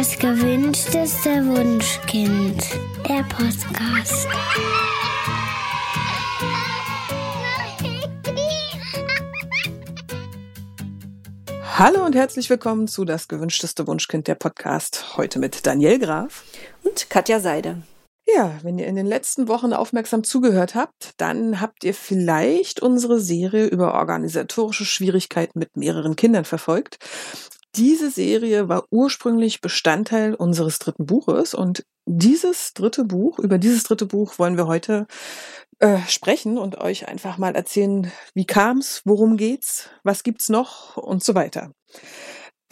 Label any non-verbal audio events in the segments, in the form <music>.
Das gewünschteste Wunschkind. Der Podcast. Hallo und herzlich willkommen zu Das gewünschteste Wunschkind der Podcast. Heute mit Daniel Graf und Katja Seide. Ja, wenn ihr in den letzten Wochen aufmerksam zugehört habt, dann habt ihr vielleicht unsere Serie über organisatorische Schwierigkeiten mit mehreren Kindern verfolgt. Diese Serie war ursprünglich Bestandteil unseres dritten Buches und dieses dritte Buch, über dieses dritte Buch wollen wir heute äh, sprechen und euch einfach mal erzählen, wie kam's, worum geht's, was gibt's noch und so weiter.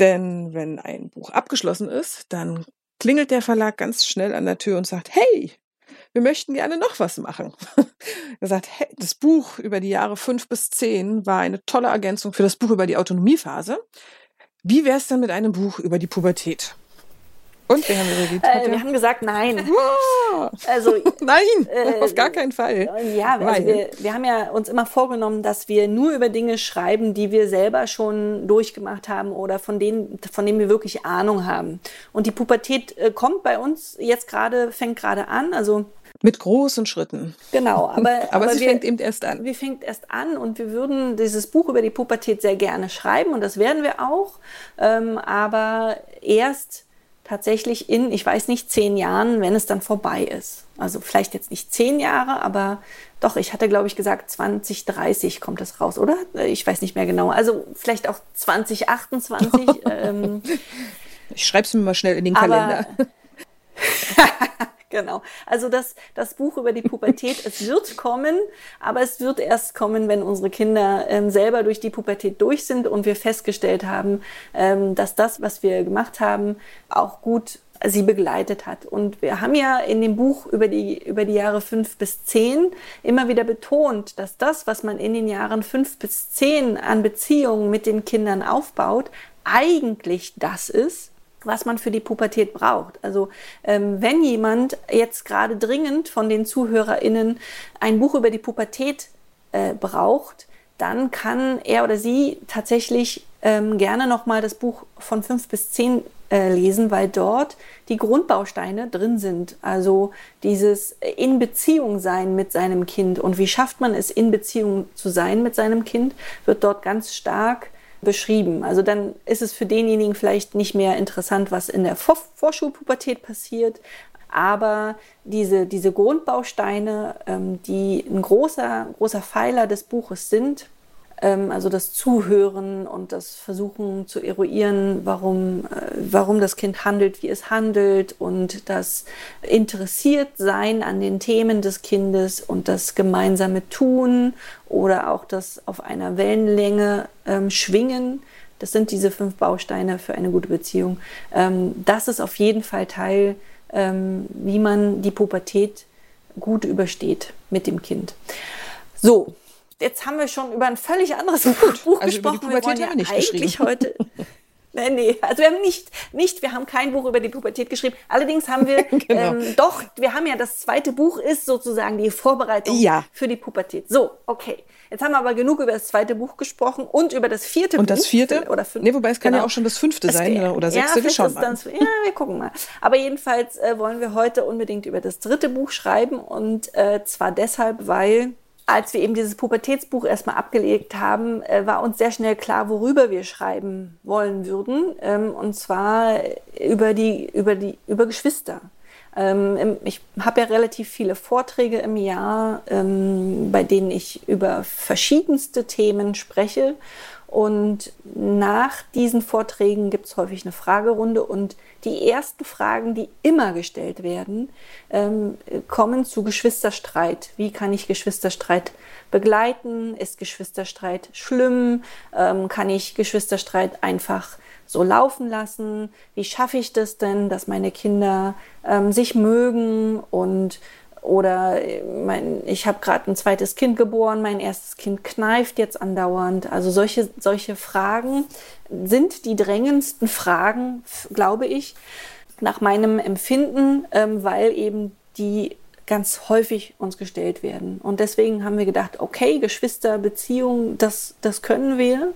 Denn wenn ein Buch abgeschlossen ist, dann klingelt der Verlag ganz schnell an der Tür und sagt, hey, wir möchten gerne noch was machen. <laughs> er sagt, hey, das Buch über die Jahre fünf bis zehn war eine tolle Ergänzung für das Buch über die Autonomiephase. Wie wäre es denn mit einem Buch über die Pubertät? Und wir haben. Äh, wir haben gesagt, nein. <laughs> Also <laughs> nein, äh, auf gar keinen Fall. Ja, also wir, wir haben ja uns immer vorgenommen, dass wir nur über Dinge schreiben, die wir selber schon durchgemacht haben oder von denen, von denen wir wirklich Ahnung haben. Und die Pubertät äh, kommt bei uns jetzt gerade, fängt gerade an. Also mit großen Schritten. Genau, <laughs> aber, aber, aber sie wir, fängt eben erst an. Wir fängt erst an und wir würden dieses Buch über die Pubertät sehr gerne schreiben und das werden wir auch. Ähm, aber erst tatsächlich in, ich weiß nicht, zehn Jahren, wenn es dann vorbei ist. Also vielleicht jetzt nicht zehn Jahre, aber doch, ich hatte, glaube ich, gesagt, 2030 kommt es raus, oder? Ich weiß nicht mehr genau. Also vielleicht auch 2028. <laughs> ähm, ich schreibe es mir mal schnell in den Kalender. <laughs> Genau. Also das, das Buch über die Pubertät, es wird kommen, aber es wird erst kommen, wenn unsere Kinder ähm, selber durch die Pubertät durch sind und wir festgestellt haben, ähm, dass das, was wir gemacht haben, auch gut sie begleitet hat. Und wir haben ja in dem Buch über die, über die Jahre fünf bis zehn immer wieder betont, dass das, was man in den Jahren fünf bis zehn an Beziehungen mit den Kindern aufbaut, eigentlich das ist, was man für die Pubertät braucht. Also ähm, wenn jemand jetzt gerade dringend von den ZuhörerInnen ein Buch über die Pubertät äh, braucht, dann kann er oder sie tatsächlich ähm, gerne nochmal das Buch von fünf bis zehn äh, lesen, weil dort die Grundbausteine drin sind. Also dieses in Beziehung sein mit seinem Kind und wie schafft man es, in Beziehung zu sein mit seinem Kind, wird dort ganz stark beschrieben. Also dann ist es für denjenigen vielleicht nicht mehr interessant, was in der Vor Vorschulpubertät passiert, aber diese, diese Grundbausteine, ähm, die ein großer, großer Pfeiler des Buches sind, also das Zuhören und das Versuchen zu eruieren, warum, äh, warum das Kind handelt, wie es handelt und das interessiert sein an den Themen des Kindes und das gemeinsame Tun oder auch das auf einer Wellenlänge ähm, schwingen. Das sind diese fünf Bausteine für eine gute Beziehung. Ähm, das ist auf jeden Fall Teil, ähm, wie man die Pubertät gut übersteht mit dem Kind. So, jetzt haben wir schon über ein völlig anderes Buch also gesprochen. Über die Pubertät wir wollen ja eigentlich heute. <laughs> Nee, nee, also wir haben nicht, nicht, wir haben kein Buch über die Pubertät geschrieben. Allerdings haben wir <laughs> genau. ähm, doch, wir haben ja das zweite Buch ist sozusagen die Vorbereitung ja. für die Pubertät. So, okay. Jetzt haben wir aber genug über das zweite Buch gesprochen und über das vierte und Buch. Und das vierte? Oder fünf, nee, wobei es kann genau. ja auch schon das fünfte sein oder, oder sechste. Ja, wir schauen mal. Dann, ja, wir gucken mal. Aber jedenfalls äh, wollen wir heute unbedingt über das dritte Buch schreiben und äh, zwar deshalb, weil als wir eben dieses Pubertätsbuch erstmal abgelegt haben, äh, war uns sehr schnell klar, worüber wir schreiben wollen würden. Ähm, und zwar über die, über die, über Geschwister. Ähm, ich habe ja relativ viele Vorträge im Jahr, ähm, bei denen ich über verschiedenste Themen spreche. Und nach diesen Vorträgen gibt es häufig eine Fragerunde und die ersten Fragen, die immer gestellt werden, ähm, kommen zu Geschwisterstreit. Wie kann ich Geschwisterstreit begleiten? Ist Geschwisterstreit schlimm? Ähm, kann ich Geschwisterstreit einfach so laufen lassen? Wie schaffe ich das denn, dass meine Kinder ähm, sich mögen und oder äh, mein, ich habe gerade ein zweites Kind geboren, mein erstes Kind kneift jetzt andauernd. Also solche, solche Fragen sind die drängendsten Fragen, glaube ich, nach meinem Empfinden, ähm, weil eben die ganz häufig uns gestellt werden. Und deswegen haben wir gedacht, okay, Geschwisterbeziehung, das, das können wir.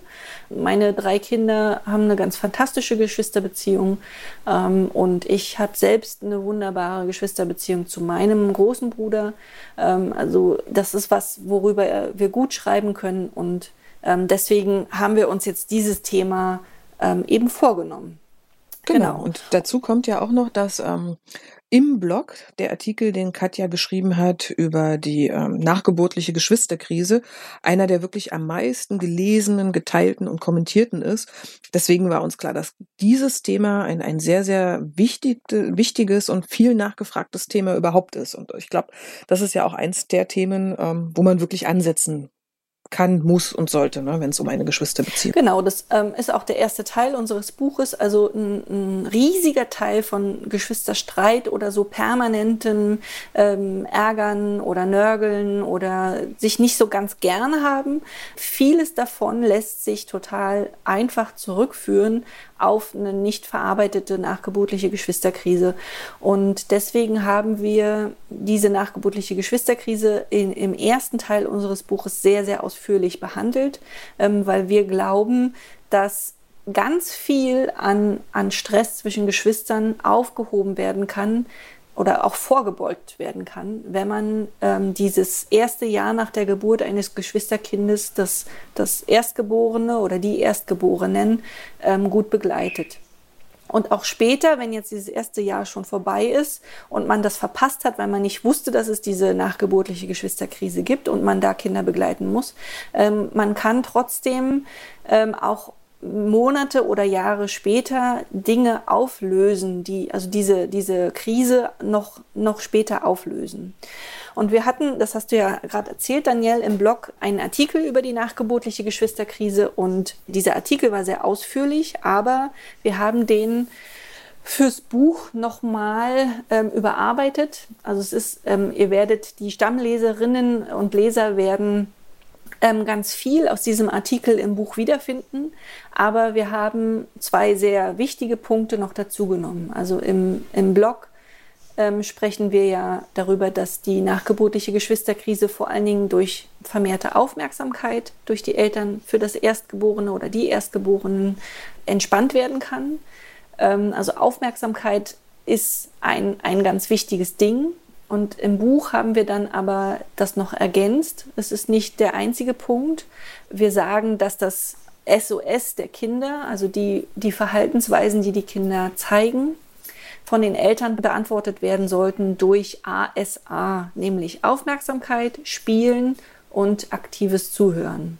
Meine drei Kinder haben eine ganz fantastische Geschwisterbeziehung ähm, und ich habe selbst eine wunderbare Geschwisterbeziehung zu meinem großen Bruder. Ähm, also das ist was, worüber wir gut schreiben können und ähm, deswegen haben wir uns jetzt dieses Thema ähm, eben vorgenommen. Genau. genau. Und dazu kommt ja auch noch, dass ähm, im Blog der Artikel, den Katja geschrieben hat über die ähm, nachgeburtliche Geschwisterkrise, einer der wirklich am meisten gelesenen, geteilten und kommentierten ist. Deswegen war uns klar, dass dieses Thema ein, ein sehr, sehr wichtig, wichtiges und viel nachgefragtes Thema überhaupt ist. Und ich glaube, das ist ja auch eins der Themen, ähm, wo man wirklich ansetzen kann, muss und sollte, ne, wenn es um eine Geschwisterbeziehung geht. Genau, das ähm, ist auch der erste Teil unseres Buches, also ein, ein riesiger Teil von Geschwisterstreit oder so permanentem ähm, Ärgern oder Nörgeln oder sich nicht so ganz gerne haben. Vieles davon lässt sich total einfach zurückführen auf eine nicht verarbeitete nachgeburtliche Geschwisterkrise. Und deswegen haben wir diese nachgeburtliche Geschwisterkrise in, im ersten Teil unseres Buches sehr, sehr ausführlich behandelt, ähm, weil wir glauben, dass ganz viel an, an Stress zwischen Geschwistern aufgehoben werden kann, oder auch vorgebeugt werden kann, wenn man ähm, dieses erste Jahr nach der Geburt eines Geschwisterkindes, das, das Erstgeborene oder die Erstgeborenen, ähm, gut begleitet. Und auch später, wenn jetzt dieses erste Jahr schon vorbei ist und man das verpasst hat, weil man nicht wusste, dass es diese nachgeburtliche Geschwisterkrise gibt und man da Kinder begleiten muss, ähm, man kann trotzdem ähm, auch Monate oder Jahre später Dinge auflösen, die, also diese, diese Krise noch, noch später auflösen. Und wir hatten, das hast du ja gerade erzählt, Daniel, im Blog einen Artikel über die nachgeburtliche Geschwisterkrise und dieser Artikel war sehr ausführlich, aber wir haben den fürs Buch nochmal ähm, überarbeitet. Also es ist, ähm, ihr werdet, die Stammleserinnen und Leser werden ähm, ganz viel aus diesem Artikel im Buch wiederfinden, aber wir haben zwei sehr wichtige Punkte noch dazu genommen. Also im, im Blog ähm, sprechen wir ja darüber, dass die nachgeburtliche Geschwisterkrise vor allen Dingen durch vermehrte Aufmerksamkeit durch die Eltern für das Erstgeborene oder die Erstgeborenen entspannt werden kann. Ähm, also Aufmerksamkeit ist ein, ein ganz wichtiges Ding und im Buch haben wir dann aber das noch ergänzt. Es ist nicht der einzige Punkt. Wir sagen, dass das SOS der Kinder, also die, die Verhaltensweisen, die die Kinder zeigen, von den Eltern beantwortet werden sollten durch ASA, nämlich Aufmerksamkeit, Spielen und aktives Zuhören.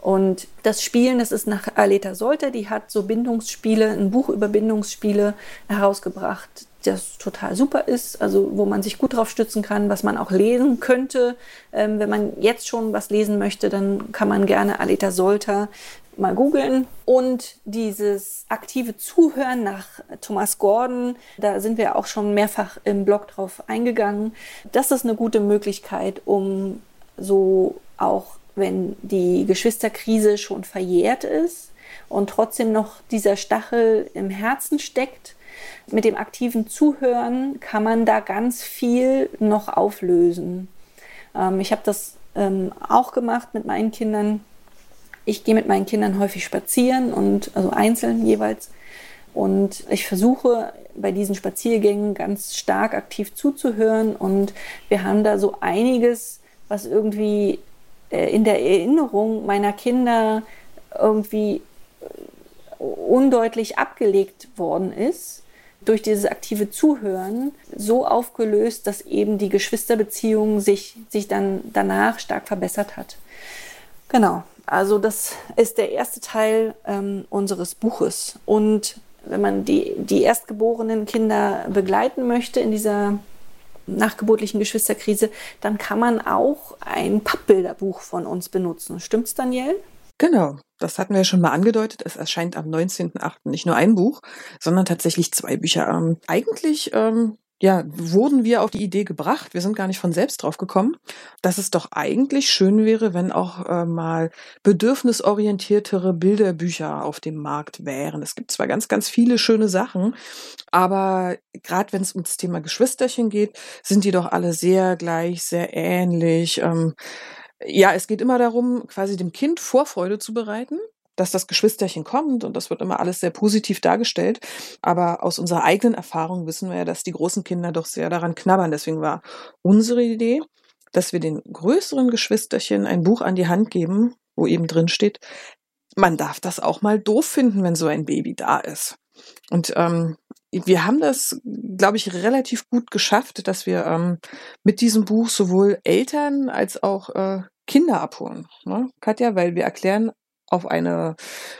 Und das Spielen, das ist nach Aleta Solter, die hat so Bindungsspiele, ein Buch über Bindungsspiele herausgebracht das total super ist, also wo man sich gut drauf stützen kann, was man auch lesen könnte. Ähm, wenn man jetzt schon was lesen möchte, dann kann man gerne Aleta Solter mal googeln. Und dieses aktive Zuhören nach Thomas Gordon, da sind wir auch schon mehrfach im Blog drauf eingegangen. Das ist eine gute Möglichkeit, um so auch, wenn die Geschwisterkrise schon verjährt ist und trotzdem noch dieser Stachel im Herzen steckt, mit dem aktiven Zuhören kann man da ganz viel noch auflösen. Ähm, ich habe das ähm, auch gemacht mit meinen Kindern. Ich gehe mit meinen Kindern häufig spazieren und also einzeln jeweils. Und ich versuche bei diesen Spaziergängen ganz stark aktiv zuzuhören. Und wir haben da so einiges, was irgendwie äh, in der Erinnerung meiner Kinder irgendwie äh, undeutlich abgelegt worden ist durch dieses aktive Zuhören so aufgelöst, dass eben die Geschwisterbeziehung sich, sich dann danach stark verbessert hat. Genau, also das ist der erste Teil ähm, unseres Buches. Und wenn man die, die erstgeborenen Kinder begleiten möchte in dieser nachgeburtlichen Geschwisterkrise, dann kann man auch ein Pappbilderbuch von uns benutzen. Stimmt's, Daniel? Genau, das hatten wir ja schon mal angedeutet. Es erscheint am 19.08. nicht nur ein Buch, sondern tatsächlich zwei Bücher. Ähm, eigentlich ähm, ja, wurden wir auf die Idee gebracht, wir sind gar nicht von selbst drauf gekommen, dass es doch eigentlich schön wäre, wenn auch äh, mal bedürfnisorientiertere Bilderbücher auf dem Markt wären. Es gibt zwar ganz, ganz viele schöne Sachen, aber gerade wenn es um das Thema Geschwisterchen geht, sind die doch alle sehr gleich, sehr ähnlich. Ähm, ja, es geht immer darum, quasi dem Kind Vorfreude zu bereiten dass das Geschwisterchen kommt und das wird immer alles sehr positiv dargestellt. Aber aus unserer eigenen Erfahrung wissen wir ja, dass die großen Kinder doch sehr daran knabbern. Deswegen war unsere Idee, dass wir den größeren Geschwisterchen ein Buch an die Hand geben, wo eben drin steht, man darf das auch mal doof finden, wenn so ein Baby da ist. Und ähm, wir haben das, glaube ich, relativ gut geschafft, dass wir ähm, mit diesem Buch sowohl Eltern als auch äh, Kinder abholen. Ne? Katja, weil wir erklären auf eine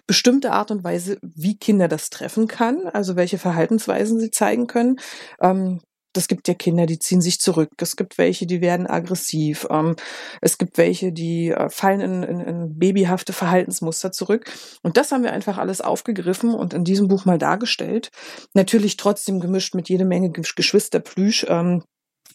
bestimmte Art und Weise, wie Kinder das treffen kann, also welche Verhaltensweisen sie zeigen können. Ähm, es gibt ja Kinder, die ziehen sich zurück. Es gibt welche, die werden aggressiv. Ähm, es gibt welche, die äh, fallen in, in, in babyhafte Verhaltensmuster zurück. Und das haben wir einfach alles aufgegriffen und in diesem Buch mal dargestellt. Natürlich trotzdem gemischt mit jede Menge Geschwisterplüsch. Ähm,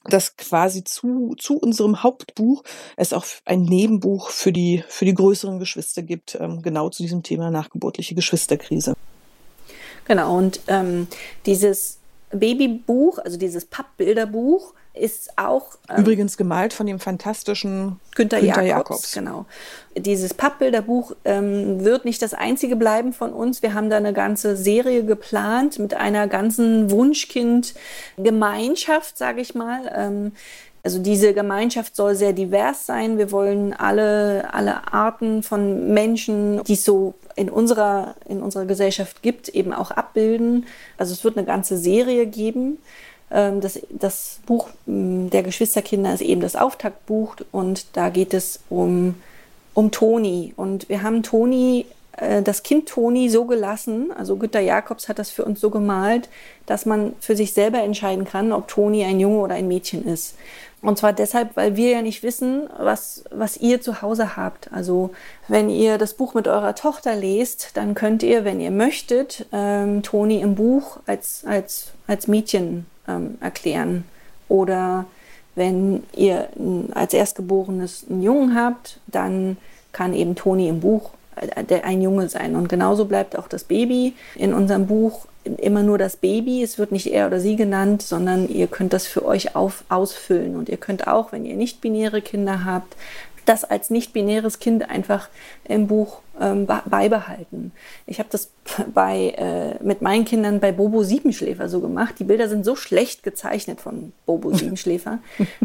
das quasi zu, zu unserem Hauptbuch es auch ein Nebenbuch für die, für die größeren Geschwister gibt, ähm, genau zu diesem Thema nachgeburtliche Geschwisterkrise. Genau, und ähm, dieses Babybuch, also dieses Pappbilderbuch, ist auch. Ähm, Übrigens gemalt von dem fantastischen Günter, Günter Jakobs, Jakobs, Genau. Dieses Pappbilderbuch ähm, wird nicht das einzige bleiben von uns. Wir haben da eine ganze Serie geplant mit einer ganzen Wunschkind-Gemeinschaft, sage ich mal. Ähm, also diese Gemeinschaft soll sehr divers sein. Wir wollen alle, alle Arten von Menschen, die es so in unserer, in unserer Gesellschaft gibt, eben auch abbilden. Also es wird eine ganze Serie geben. Ähm, das, das Buch mm, der Geschwisterkinder ist eben das Auftaktbuch und da geht es um, um Toni. Und wir haben Toni, das Kind Toni so gelassen, also Günter Jakobs hat das für uns so gemalt, dass man für sich selber entscheiden kann, ob Toni ein Junge oder ein Mädchen ist. Und zwar deshalb, weil wir ja nicht wissen, was, was ihr zu Hause habt. Also wenn ihr das Buch mit eurer Tochter lest, dann könnt ihr, wenn ihr möchtet, ähm, Toni im Buch als, als, als Mädchen ähm, erklären. Oder wenn ihr als Erstgeborenes einen Jungen habt, dann kann eben Toni im Buch äh, ein Junge sein. Und genauso bleibt auch das Baby in unserem Buch immer nur das Baby. Es wird nicht er oder sie genannt, sondern ihr könnt das für euch auf, ausfüllen. Und ihr könnt auch, wenn ihr nicht-binäre Kinder habt, das als nicht-binäres Kind einfach im Buch ähm, beibehalten. Ich habe das bei, äh, mit meinen Kindern bei Bobo Siebenschläfer so gemacht. Die Bilder sind so schlecht gezeichnet von Bobo <laughs> Siebenschläfer,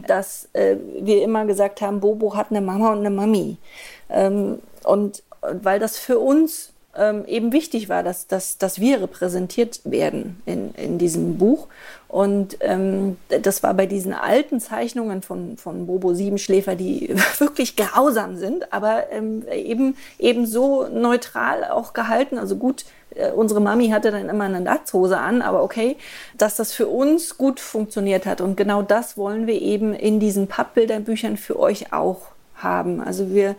dass äh, wir immer gesagt haben, Bobo hat eine Mama und eine Mami. Ähm, und weil das für uns ähm, eben wichtig war, dass, dass, dass wir repräsentiert werden in, in diesem Buch. Und ähm, das war bei diesen alten Zeichnungen von, von Bobo Siebenschläfer, die <laughs> wirklich grausam sind, aber ähm, eben, eben so neutral auch gehalten. Also gut, äh, unsere Mami hatte dann immer eine Latzhose an, aber okay, dass das für uns gut funktioniert hat. Und genau das wollen wir eben in diesen Pappbilderbüchern für euch auch haben. Also wir,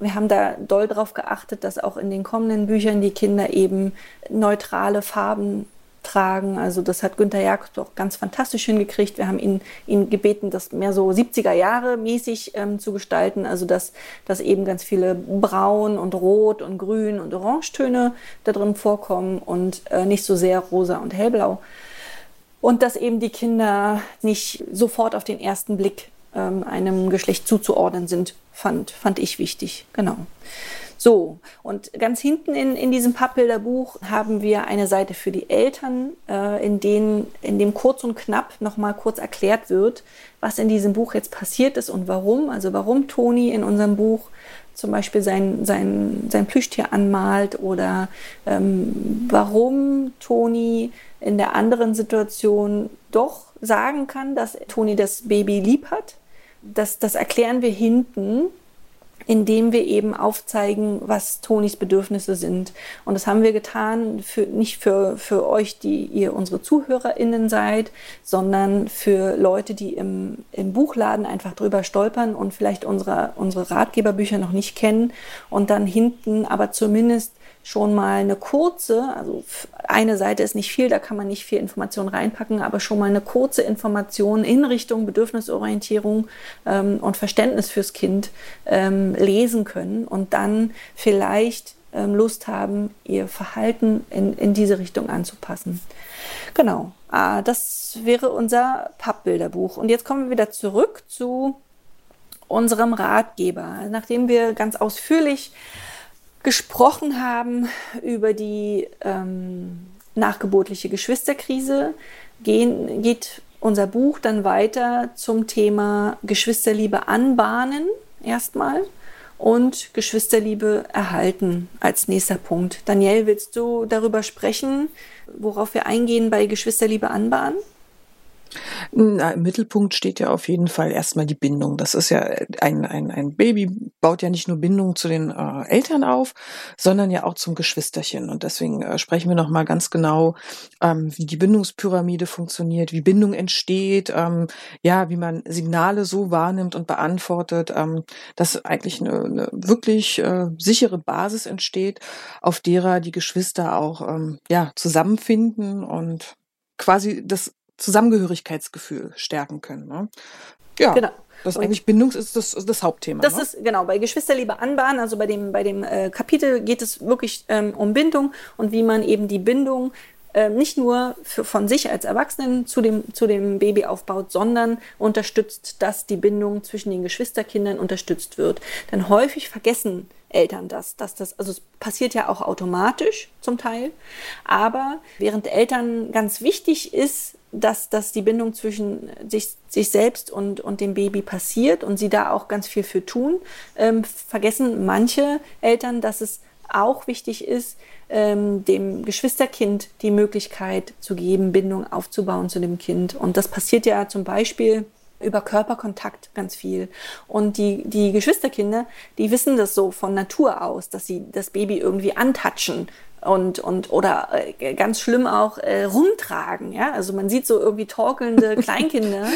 wir haben da doll darauf geachtet, dass auch in den kommenden Büchern die Kinder eben neutrale Farben tragen. Also das hat Günther Jagd auch ganz fantastisch hingekriegt. Wir haben ihn, ihn gebeten, das mehr so 70er Jahre mäßig ähm, zu gestalten. Also dass, dass eben ganz viele Braun und Rot und Grün und Orangetöne da drin vorkommen und äh, nicht so sehr rosa und hellblau. Und dass eben die Kinder nicht sofort auf den ersten Blick ähm, einem Geschlecht zuzuordnen sind, fand, fand ich wichtig. Genau. So, und ganz hinten in, in diesem Pappbilderbuch haben wir eine Seite für die Eltern, äh, in, denen, in dem kurz und knapp nochmal kurz erklärt wird, was in diesem Buch jetzt passiert ist und warum. Also warum Toni in unserem Buch zum Beispiel sein, sein, sein Plüschtier anmalt oder ähm, warum Toni in der anderen Situation doch sagen kann, dass Toni das Baby lieb hat das, das erklären wir hinten, indem wir eben aufzeigen, was Tonis Bedürfnisse sind. Und das haben wir getan, für, nicht für, für euch, die ihr unsere ZuhörerInnen seid, sondern für Leute, die im, im Buchladen einfach drüber stolpern und vielleicht unsere, unsere Ratgeberbücher noch nicht kennen und dann hinten aber zumindest schon mal eine kurze, also eine Seite ist nicht viel, da kann man nicht viel Information reinpacken, aber schon mal eine kurze Information in Richtung Bedürfnisorientierung ähm, und Verständnis fürs Kind ähm, lesen können und dann vielleicht ähm, Lust haben, ihr Verhalten in, in diese Richtung anzupassen. Genau, ah, das wäre unser Pappbilderbuch. Und jetzt kommen wir wieder zurück zu unserem Ratgeber. Nachdem wir ganz ausführlich gesprochen haben über die ähm, nachgeburtliche Geschwisterkrise, gehen, geht unser Buch dann weiter zum Thema Geschwisterliebe anbahnen erstmal und Geschwisterliebe erhalten als nächster Punkt. Daniel, willst du darüber sprechen, worauf wir eingehen bei Geschwisterliebe anbahnen? Na, Im Mittelpunkt steht ja auf jeden Fall erstmal die Bindung. Das ist ja ein, ein, ein Baby baut ja nicht nur Bindung zu den äh, Eltern auf, sondern ja auch zum Geschwisterchen. Und deswegen äh, sprechen wir nochmal ganz genau, ähm, wie die Bindungspyramide funktioniert, wie Bindung entsteht, ähm, ja, wie man Signale so wahrnimmt und beantwortet, ähm, dass eigentlich eine, eine wirklich äh, sichere Basis entsteht, auf derer die Geschwister auch ähm, ja, zusammenfinden und quasi das Zusammengehörigkeitsgefühl stärken können. Ne? Ja, genau. Das und eigentlich Bindung ist das, das Hauptthema. Das ne? ist genau bei Geschwisterliebe anbahnen. Also bei dem bei dem äh, Kapitel geht es wirklich ähm, um Bindung und wie man eben die Bindung äh, nicht nur für, von sich als Erwachsenen zu dem zu dem Baby aufbaut, sondern unterstützt, dass die Bindung zwischen den Geschwisterkindern unterstützt wird. Denn häufig vergessen Eltern das, dass das, also es passiert ja auch automatisch zum Teil, aber während Eltern ganz wichtig ist, dass, dass die Bindung zwischen sich, sich selbst und, und dem Baby passiert und sie da auch ganz viel für tun, ähm, vergessen manche Eltern, dass es auch wichtig ist, ähm, dem Geschwisterkind die Möglichkeit zu geben, Bindung aufzubauen zu dem Kind. Und das passiert ja zum Beispiel über Körperkontakt ganz viel. Und die, die Geschwisterkinder, die wissen das so von Natur aus, dass sie das Baby irgendwie antatschen und, und oder äh, ganz schlimm auch äh, rumtragen. Ja? Also man sieht so irgendwie torkelnde <laughs> Kleinkinder,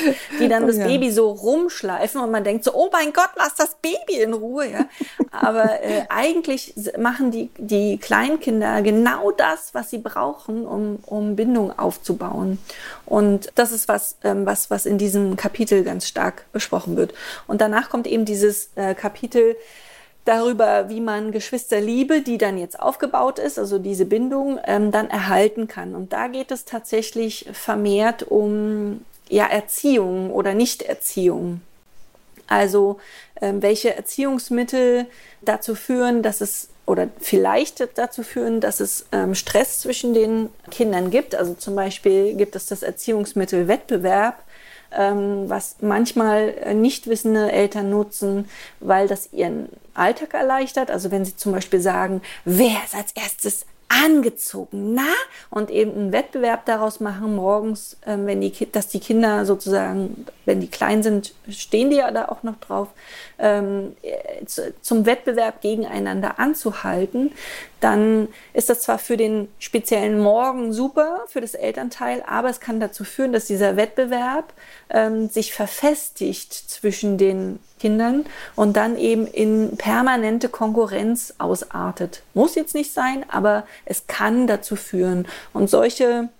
die dann oh, das ja. Baby so rumschleifen und man denkt so, oh mein Gott, lass das Baby in Ruhe. Ja? Aber äh, eigentlich machen die, die Kleinkinder genau das, was sie brauchen, um, um Bindung aufzubauen. Und das ist was, ähm, was, was in diesem Kapitel ganz stark besprochen wird. Und danach kommt eben dieses äh, Kapitel, darüber, wie man Geschwisterliebe, die dann jetzt aufgebaut ist, also diese Bindung, ähm, dann erhalten kann. Und da geht es tatsächlich vermehrt um ja, Erziehung oder Nichterziehung. Also ähm, welche Erziehungsmittel dazu führen, dass es oder vielleicht dazu führen, dass es ähm, Stress zwischen den Kindern gibt. Also zum Beispiel gibt es das Erziehungsmittel Wettbewerb, was manchmal äh, nicht wissende Eltern nutzen, weil das ihren Alltag erleichtert. Also wenn sie zum Beispiel sagen, wer ist als erstes angezogen, na? Und eben einen Wettbewerb daraus machen morgens, ähm, wenn die, dass die Kinder sozusagen, wenn die klein sind, stehen die ja da auch noch drauf, ähm, äh, zum Wettbewerb gegeneinander anzuhalten, dann ist das zwar für den speziellen Morgen super, für das Elternteil, aber es kann dazu führen, dass dieser Wettbewerb ähm, sich verfestigt zwischen den Kindern und dann eben in permanente Konkurrenz ausartet. Muss jetzt nicht sein, aber es kann dazu führen. Und solche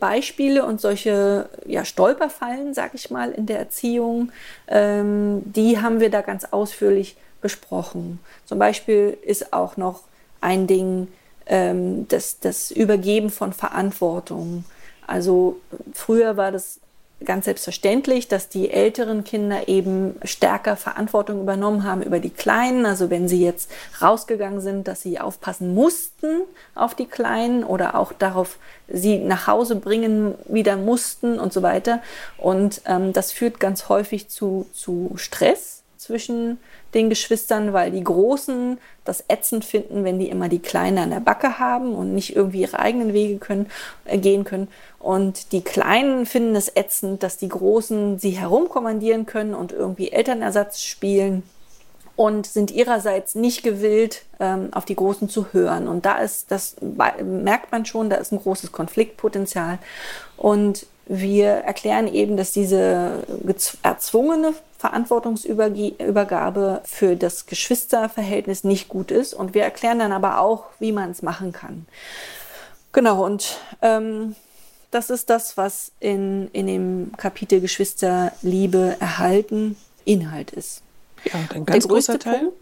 Beispiele und solche ja, Stolperfallen, sag ich mal, in der Erziehung, ähm, die haben wir da ganz ausführlich besprochen. Zum Beispiel ist auch noch ein Ding ähm, das, das Übergeben von Verantwortung. Also früher war das ganz selbstverständlich, dass die älteren Kinder eben stärker Verantwortung übernommen haben über die Kleinen. Also wenn sie jetzt rausgegangen sind, dass sie aufpassen mussten auf die Kleinen oder auch darauf sie nach Hause bringen wieder mussten und so weiter. Und ähm, das führt ganz häufig zu, zu Stress zwischen den Geschwistern, weil die Großen das ätzend finden, wenn die immer die Kleinen an der Backe haben und nicht irgendwie ihre eigenen Wege können, äh, gehen können. Und die Kleinen finden es ätzend, dass die Großen sie herumkommandieren können und irgendwie Elternersatz spielen und sind ihrerseits nicht gewillt, ähm, auf die Großen zu hören. Und da ist, das merkt man schon, da ist ein großes Konfliktpotenzial. Und wir erklären eben, dass diese erzwungene Verantwortungsübergabe für das Geschwisterverhältnis nicht gut ist. Und wir erklären dann aber auch, wie man es machen kann. Genau, und ähm, das ist das, was in, in dem Kapitel Geschwisterliebe erhalten Inhalt ist. Ja, ein ganz großer Teil. Punkt,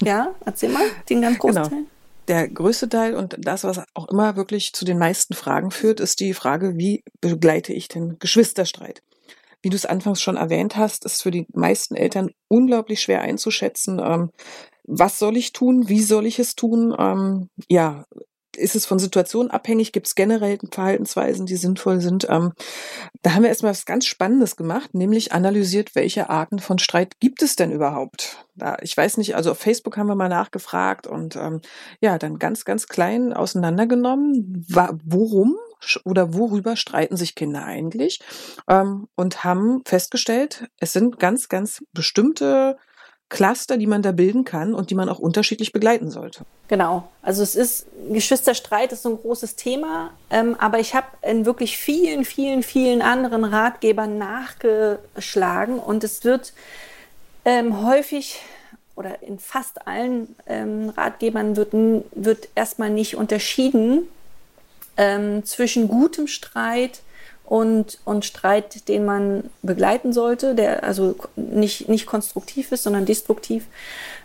ja, erzähl mal, den ganz großen genau. Teil der größte Teil und das, was auch immer wirklich zu den meisten Fragen führt, ist die Frage, wie begleite ich den Geschwisterstreit? Wie du es anfangs schon erwähnt hast, ist für die meisten Eltern unglaublich schwer einzuschätzen. Ähm, was soll ich tun? Wie soll ich es tun? Ähm, ja, ist es von Situationen abhängig? Gibt es generell Verhaltensweisen, die sinnvoll sind? Ähm, da haben wir erstmal was ganz Spannendes gemacht, nämlich analysiert, welche Arten von Streit gibt es denn überhaupt? Da, ich weiß nicht, also auf Facebook haben wir mal nachgefragt und ähm, ja, dann ganz, ganz klein auseinandergenommen, worum oder worüber streiten sich Kinder eigentlich ähm, und haben festgestellt, es sind ganz, ganz bestimmte Cluster, die man da bilden kann und die man auch unterschiedlich begleiten sollte. Genau. Also es ist, Geschwisterstreit ist so ein großes Thema, ähm, aber ich habe in wirklich vielen, vielen, vielen anderen Ratgebern nachgeschlagen und es wird ähm, häufig oder in fast allen ähm, Ratgebern wird, wird erstmal nicht unterschieden ähm, zwischen gutem Streit, und, und Streit, den man begleiten sollte, der also nicht, nicht konstruktiv ist, sondern destruktiv.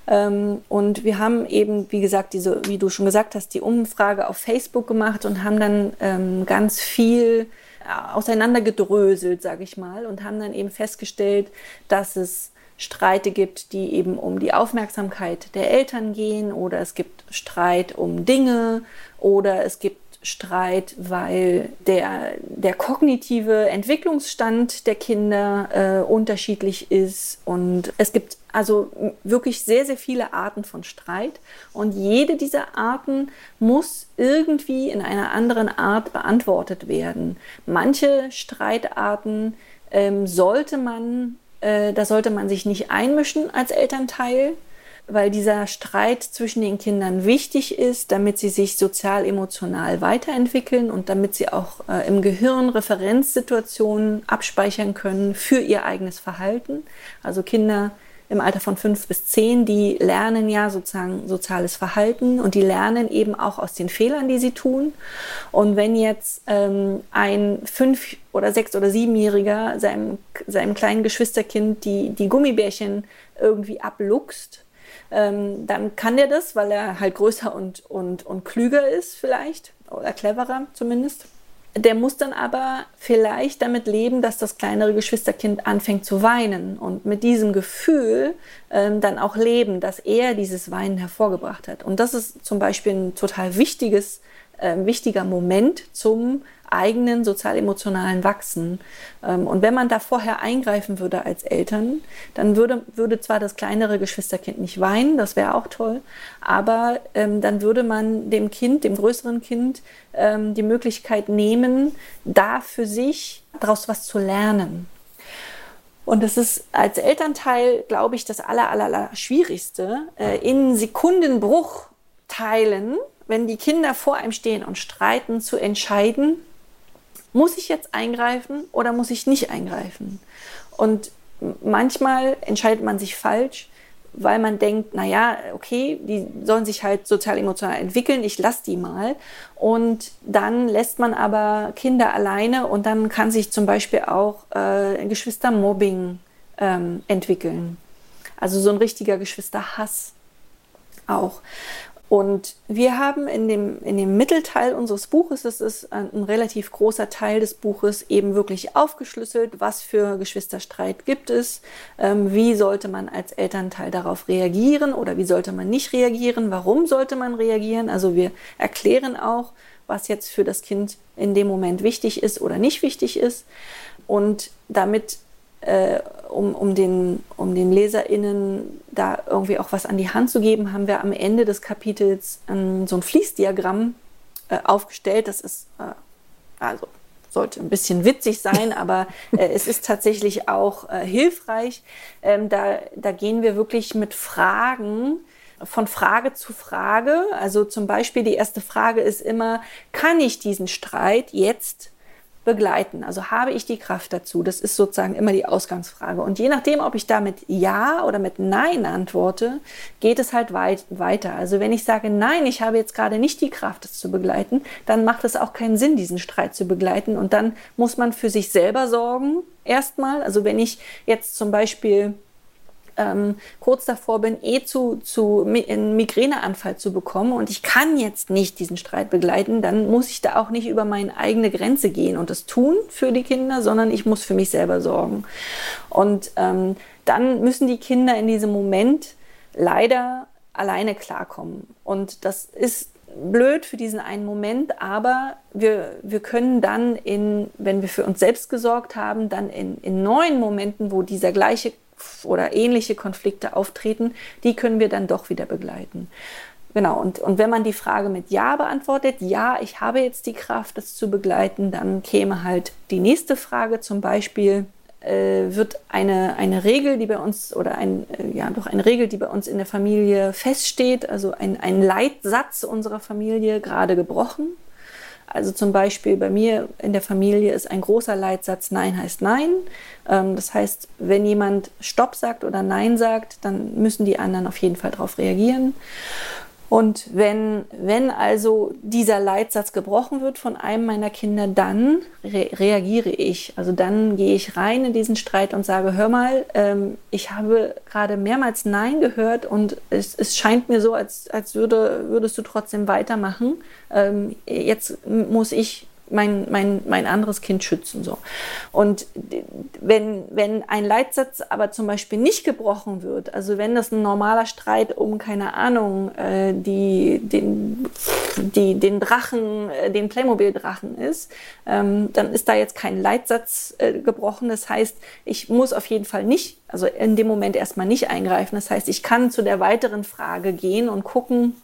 Ähm, und wir haben eben, wie gesagt, diese, wie du schon gesagt hast, die Umfrage auf Facebook gemacht und haben dann ähm, ganz viel äh, auseinandergedröselt, sage ich mal, und haben dann eben festgestellt, dass es Streite gibt, die eben um die Aufmerksamkeit der Eltern gehen oder es gibt Streit um Dinge oder es gibt Streit, weil der, der kognitive Entwicklungsstand der Kinder äh, unterschiedlich ist. Und es gibt also wirklich sehr, sehr viele Arten von Streit. Und jede dieser Arten muss irgendwie in einer anderen Art beantwortet werden. Manche Streitarten ähm, sollte man, äh, da sollte man sich nicht einmischen als Elternteil weil dieser Streit zwischen den Kindern wichtig ist, damit sie sich sozial-emotional weiterentwickeln und damit sie auch äh, im Gehirn Referenzsituationen abspeichern können für ihr eigenes Verhalten. Also Kinder im Alter von fünf bis zehn, die lernen ja sozusagen soziales Verhalten und die lernen eben auch aus den Fehlern, die sie tun. Und wenn jetzt ähm, ein fünf oder sechs oder siebenjähriger seinem, seinem kleinen Geschwisterkind die, die Gummibärchen irgendwie abluchst, ähm, dann kann der das, weil er halt größer und, und, und klüger ist vielleicht oder cleverer zumindest. Der muss dann aber vielleicht damit leben, dass das kleinere Geschwisterkind anfängt zu weinen und mit diesem Gefühl ähm, dann auch leben, dass er dieses Weinen hervorgebracht hat. Und das ist zum Beispiel ein total wichtiges, äh, wichtiger Moment zum eigenen sozial-emotionalen Wachsen. Ähm, und wenn man da vorher eingreifen würde als Eltern, dann würde, würde zwar das kleinere Geschwisterkind nicht weinen, das wäre auch toll, aber ähm, dann würde man dem Kind, dem größeren Kind, ähm, die Möglichkeit nehmen, da für sich daraus was zu lernen. Und das ist als Elternteil, glaube ich, das aller, aller, aller Schwierigste, äh, in Sekundenbruchteilen, wenn die Kinder vor einem stehen und streiten, zu entscheiden, muss ich jetzt eingreifen oder muss ich nicht eingreifen? Und manchmal entscheidet man sich falsch, weil man denkt, naja, okay, die sollen sich halt sozial emotional entwickeln, ich lasse die mal. Und dann lässt man aber Kinder alleine und dann kann sich zum Beispiel auch äh, Geschwistermobbing ähm, entwickeln. Also so ein richtiger Geschwisterhass auch. Und wir haben in dem, in dem Mittelteil unseres Buches, das ist ein, relativ großer Teil des Buches, eben wirklich aufgeschlüsselt, was für Geschwisterstreit gibt es, ähm, wie sollte man als Elternteil darauf reagieren oder wie sollte man nicht reagieren, warum sollte man reagieren. Also wir erklären auch, was jetzt für das Kind in dem Moment wichtig ist oder nicht wichtig ist. Und damit äh, um, um, den, um den LeserInnen da irgendwie auch was an die Hand zu geben, haben wir am Ende des Kapitels ähm, so ein Fließdiagramm äh, aufgestellt. Das ist, äh, also sollte ein bisschen witzig sein, <laughs> aber äh, es ist tatsächlich auch äh, hilfreich. Ähm, da, da gehen wir wirklich mit Fragen von Frage zu Frage. Also zum Beispiel die erste Frage ist immer, kann ich diesen Streit jetzt begleiten? Also habe ich die Kraft dazu? Das ist sozusagen immer die Ausgangsfrage. Und je nachdem, ob ich da mit Ja oder mit Nein antworte, geht es halt weit weiter. Also wenn ich sage, nein, ich habe jetzt gerade nicht die Kraft, das zu begleiten, dann macht es auch keinen Sinn, diesen Streit zu begleiten. Und dann muss man für sich selber sorgen, erstmal. Also wenn ich jetzt zum Beispiel ähm, kurz davor bin, eh zu, zu einen Migräneanfall zu bekommen und ich kann jetzt nicht diesen Streit begleiten, dann muss ich da auch nicht über meine eigene Grenze gehen und das tun für die Kinder, sondern ich muss für mich selber sorgen. Und ähm, dann müssen die Kinder in diesem Moment leider alleine klarkommen. Und das ist blöd für diesen einen Moment, aber wir, wir können dann in, wenn wir für uns selbst gesorgt haben, dann in, in neuen Momenten, wo dieser gleiche oder ähnliche Konflikte auftreten, die können wir dann doch wieder begleiten. Genau, und, und wenn man die Frage mit Ja beantwortet, ja, ich habe jetzt die Kraft, das zu begleiten, dann käme halt die nächste Frage, zum Beispiel, äh, wird eine, eine Regel, die bei uns, oder ein, äh, ja, doch eine Regel, die bei uns in der Familie feststeht, also ein, ein Leitsatz unserer Familie gerade gebrochen? Also zum Beispiel bei mir in der Familie ist ein großer Leitsatz Nein heißt Nein. Ähm, das heißt, wenn jemand Stopp sagt oder Nein sagt, dann müssen die anderen auf jeden Fall darauf reagieren. Und wenn, wenn also dieser Leitsatz gebrochen wird von einem meiner Kinder, dann re reagiere ich. Also dann gehe ich rein in diesen Streit und sage, hör mal, ähm, ich habe gerade mehrmals Nein gehört und es, es scheint mir so, als, als würde, würdest du trotzdem weitermachen. Ähm, jetzt muss ich mein, mein, mein anderes Kind schützen. So. Und wenn, wenn ein Leitsatz aber zum Beispiel nicht gebrochen wird, also wenn das ein normaler Streit um, keine Ahnung, äh, die, den, die, den Drachen, äh, den Playmobil-Drachen ist, ähm, dann ist da jetzt kein Leitsatz äh, gebrochen. Das heißt, ich muss auf jeden Fall nicht, also in dem Moment erstmal nicht eingreifen. Das heißt, ich kann zu der weiteren Frage gehen und gucken,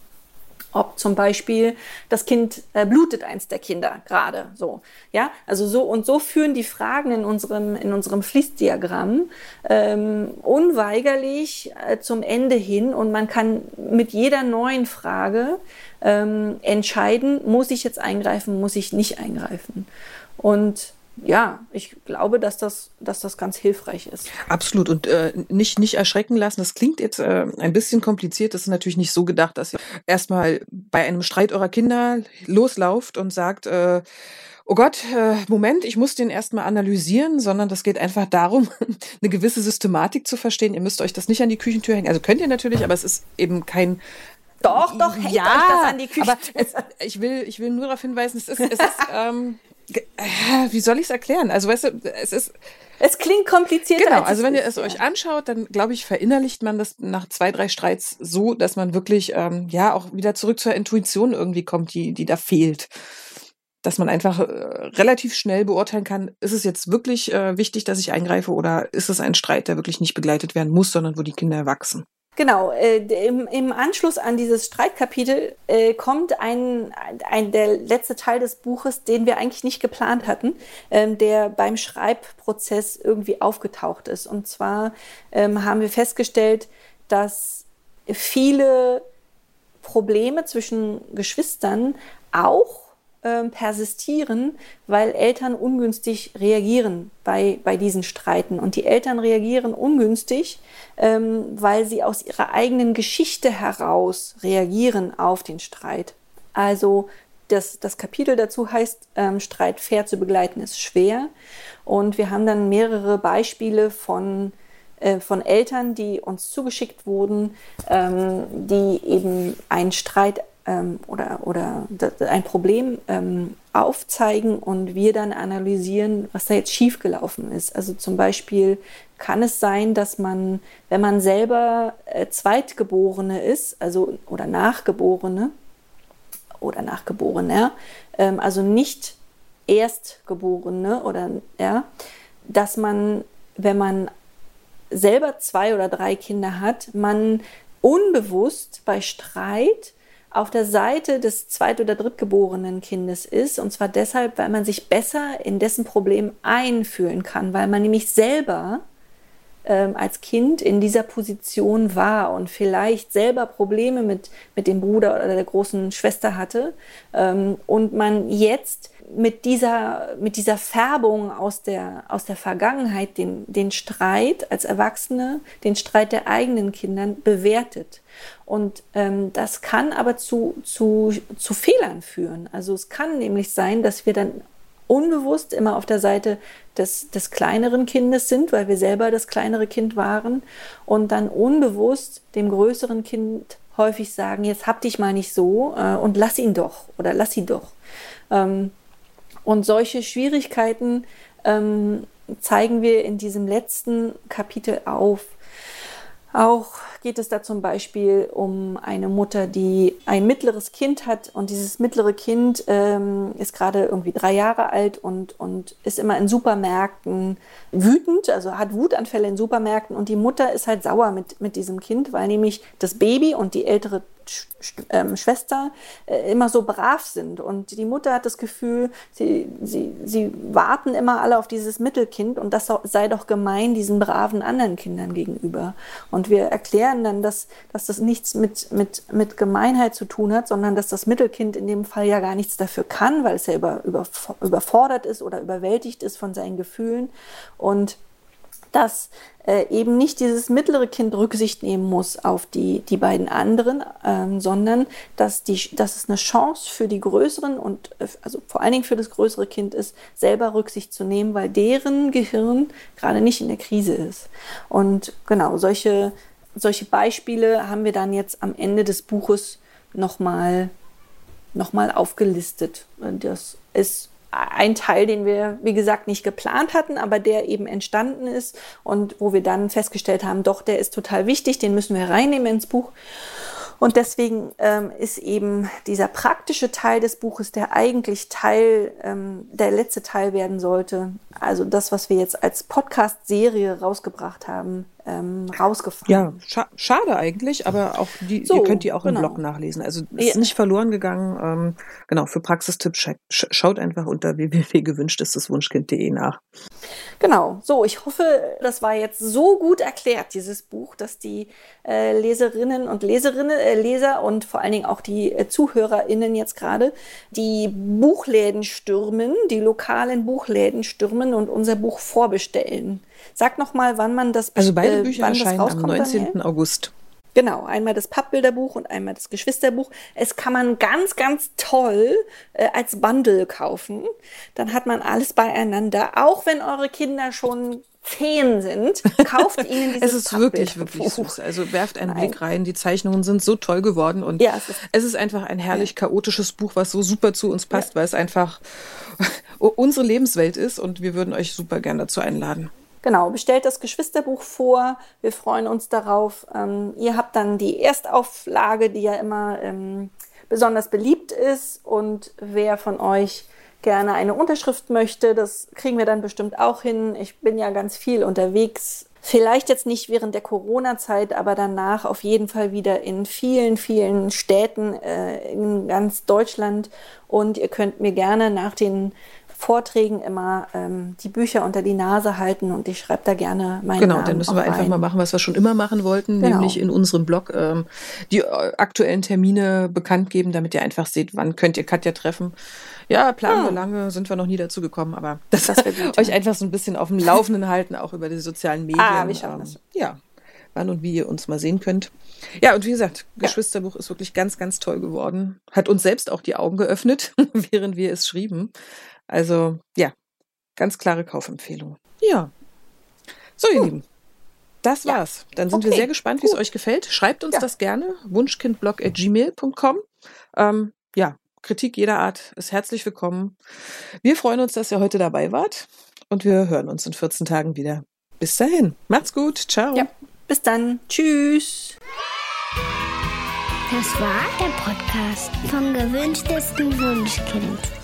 ob zum Beispiel das Kind äh, blutet eins der Kinder gerade so ja? Also so und so führen die Fragen in unserem in unserem Fließdiagramm ähm, unweigerlich äh, zum Ende hin und man kann mit jeder neuen Frage ähm, entscheiden muss ich jetzt eingreifen muss ich nicht eingreifen. Und ja, ich glaube, dass das, dass das ganz hilfreich ist. Absolut. Und äh, nicht, nicht erschrecken lassen. Das klingt jetzt äh, ein bisschen kompliziert. Das ist natürlich nicht so gedacht, dass ihr erstmal bei einem Streit eurer Kinder loslauft und sagt, äh, oh Gott, äh, Moment, ich muss den erstmal analysieren, sondern das geht einfach darum, <laughs> eine gewisse Systematik zu verstehen. Ihr müsst euch das nicht an die Küchentür hängen. Also könnt ihr natürlich, aber es ist eben kein doch, doch, hängt ja, euch das an die Küche. Aber es, ich, will, ich will nur darauf hinweisen, es ist, es ist <laughs> ähm, äh, wie soll ich es erklären? Also, weißt du, es ist. Es klingt kompliziert. Genau, also wenn ihr es euch anschaut, dann glaube ich, verinnerlicht man das nach zwei, drei Streits so, dass man wirklich ähm, ja auch wieder zurück zur Intuition irgendwie kommt, die, die da fehlt. Dass man einfach äh, relativ schnell beurteilen kann, ist es jetzt wirklich äh, wichtig, dass ich eingreife oder ist es ein Streit, der wirklich nicht begleitet werden muss, sondern wo die Kinder erwachsen? Genau, äh, im, im Anschluss an dieses Streitkapitel äh, kommt ein, ein, der letzte Teil des Buches, den wir eigentlich nicht geplant hatten, ähm, der beim Schreibprozess irgendwie aufgetaucht ist. Und zwar ähm, haben wir festgestellt, dass viele Probleme zwischen Geschwistern auch ähm, persistieren, weil Eltern ungünstig reagieren bei, bei diesen Streiten. Und die Eltern reagieren ungünstig, ähm, weil sie aus ihrer eigenen Geschichte heraus reagieren auf den Streit. Also das, das Kapitel dazu heißt, ähm, Streit fair zu begleiten ist schwer. Und wir haben dann mehrere Beispiele von äh, von Eltern, die uns zugeschickt wurden, ähm, die eben einen Streit ähm, oder, oder ein Problem ähm, aufzeigen und wir dann analysieren, was da jetzt schiefgelaufen ist. Also zum Beispiel kann es sein, dass man, wenn man selber äh, Zweitgeborene ist, also oder Nachgeborene oder Nachgeborener, ähm, also nicht Erstgeborene oder ja, dass man, wenn man selber zwei oder drei Kinder hat, man unbewusst bei Streit auf der Seite des zweit- oder drittgeborenen Kindes ist. Und zwar deshalb, weil man sich besser in dessen Problem einfühlen kann, weil man nämlich selber ähm, als Kind in dieser Position war und vielleicht selber Probleme mit, mit dem Bruder oder der großen Schwester hatte ähm, und man jetzt mit dieser, mit dieser Färbung aus der, aus der Vergangenheit den, den Streit als Erwachsene, den Streit der eigenen Kindern bewertet. Und ähm, das kann aber zu, zu, zu Fehlern führen. Also es kann nämlich sein, dass wir dann unbewusst immer auf der Seite des, des kleineren Kindes sind, weil wir selber das kleinere Kind waren und dann unbewusst dem größeren Kind häufig sagen, jetzt hab dich mal nicht so äh, und lass ihn doch oder lass sie doch. Ähm, und solche Schwierigkeiten ähm, zeigen wir in diesem letzten Kapitel auf. Auch geht es da zum Beispiel um eine Mutter, die ein mittleres Kind hat und dieses mittlere Kind ähm, ist gerade irgendwie drei Jahre alt und, und ist immer in Supermärkten wütend, also hat Wutanfälle in Supermärkten und die Mutter ist halt sauer mit, mit diesem Kind, weil nämlich das Baby und die ältere ähm, Schwester äh, immer so brav sind. Und die Mutter hat das Gefühl, sie, sie, sie warten immer alle auf dieses Mittelkind und das sei doch gemein diesen braven anderen Kindern gegenüber. Und wir erklären dann, dass, dass das nichts mit, mit, mit Gemeinheit zu tun hat, sondern dass das Mittelkind in dem Fall ja gar nichts dafür kann, weil es ja über, über, überfordert ist oder überwältigt ist von seinen Gefühlen. Und dass äh, eben nicht dieses mittlere Kind Rücksicht nehmen muss auf die, die beiden anderen, ähm, sondern dass, die, dass es eine Chance für die größeren und äh, also vor allen Dingen für das größere Kind ist, selber Rücksicht zu nehmen, weil deren Gehirn gerade nicht in der Krise ist. Und genau, solche, solche Beispiele haben wir dann jetzt am Ende des Buches nochmal noch mal aufgelistet. Das ist ein Teil, den wir, wie gesagt, nicht geplant hatten, aber der eben entstanden ist und wo wir dann festgestellt haben, doch, der ist total wichtig, den müssen wir reinnehmen ins Buch. Und deswegen ähm, ist eben dieser praktische Teil des Buches, der eigentlich Teil, ähm, der letzte Teil werden sollte, also das, was wir jetzt als Podcast-Serie rausgebracht haben, ähm, rausgefallen. Ja, scha schade eigentlich, aber auch die, so, ihr könnt die auch genau. im Blog nachlesen. Also es ist nicht verloren gegangen. Ähm, genau, für Praxistipps sch schaut einfach unter www.gewünschtesteswunschkind.de nach. Genau, so, ich hoffe, das war jetzt so gut erklärt, dieses Buch, dass die äh, Leserinnen und Leserinnen, äh, Leser und vor allen Dingen auch die äh, ZuhörerInnen jetzt gerade die Buchläden stürmen, die lokalen Buchläden stürmen und unser Buch vorbestellen. Sag noch mal, wann man das Also beide äh, Bücher erscheinen am 19. Daniel? August. Genau, einmal das Pappbilderbuch und einmal das Geschwisterbuch. Es kann man ganz, ganz toll äh, als Bundle kaufen. Dann hat man alles beieinander. Auch wenn eure Kinder schon zehn sind, <laughs> kauft ihnen dieses Es ist wirklich, wirklich süß. Also werft einen Nein. Blick rein. Die Zeichnungen sind so toll geworden und ja, es, ist, es, ist, einfach ein herrlich ja. chaotisches Buch, was so super zu uns passt, ja. weil es einfach <laughs> unsere Lebenswelt ist und wir würden euch super gern dazu einladen. Genau, bestellt das Geschwisterbuch vor. Wir freuen uns darauf. Ähm, ihr habt dann die Erstauflage, die ja immer ähm, besonders beliebt ist. Und wer von euch gerne eine Unterschrift möchte, das kriegen wir dann bestimmt auch hin. Ich bin ja ganz viel unterwegs. Vielleicht jetzt nicht während der Corona-Zeit, aber danach auf jeden Fall wieder in vielen, vielen Städten äh, in ganz Deutschland. Und ihr könnt mir gerne nach den Vorträgen immer ähm, die Bücher unter die Nase halten und ich schreibe da gerne meine Genau, Namen dann müssen wir einfach mal machen, was wir schon immer machen wollten, genau. nämlich in unserem Blog ähm, die äh, aktuellen Termine bekannt geben, damit ihr einfach seht, wann könnt ihr Katja treffen. Ja, planen ja. wir lange, sind wir noch nie dazu gekommen, aber das, <laughs> das euch einfach so ein bisschen auf dem Laufenden halten, auch über die sozialen Medien. Ah, wie ähm, das? Ja, wann und wie ihr uns mal sehen könnt. Ja, und wie gesagt, ja. Geschwisterbuch ist wirklich ganz, ganz toll geworden. Hat uns selbst auch die Augen geöffnet, <laughs> während wir es schrieben. Also ja, ganz klare Kaufempfehlung. Ja. So, ihr hm. Lieben. Das war's. Dann sind okay. wir sehr gespannt, wie es euch gefällt. Schreibt uns ja. das gerne. Wunschkindblog.gmail.com. Ähm, ja, Kritik jeder Art ist herzlich willkommen. Wir freuen uns, dass ihr heute dabei wart und wir hören uns in 14 Tagen wieder. Bis dahin. Macht's gut. Ciao. Ja, bis dann. Tschüss. Das war der Podcast vom gewünschtesten Wunschkind.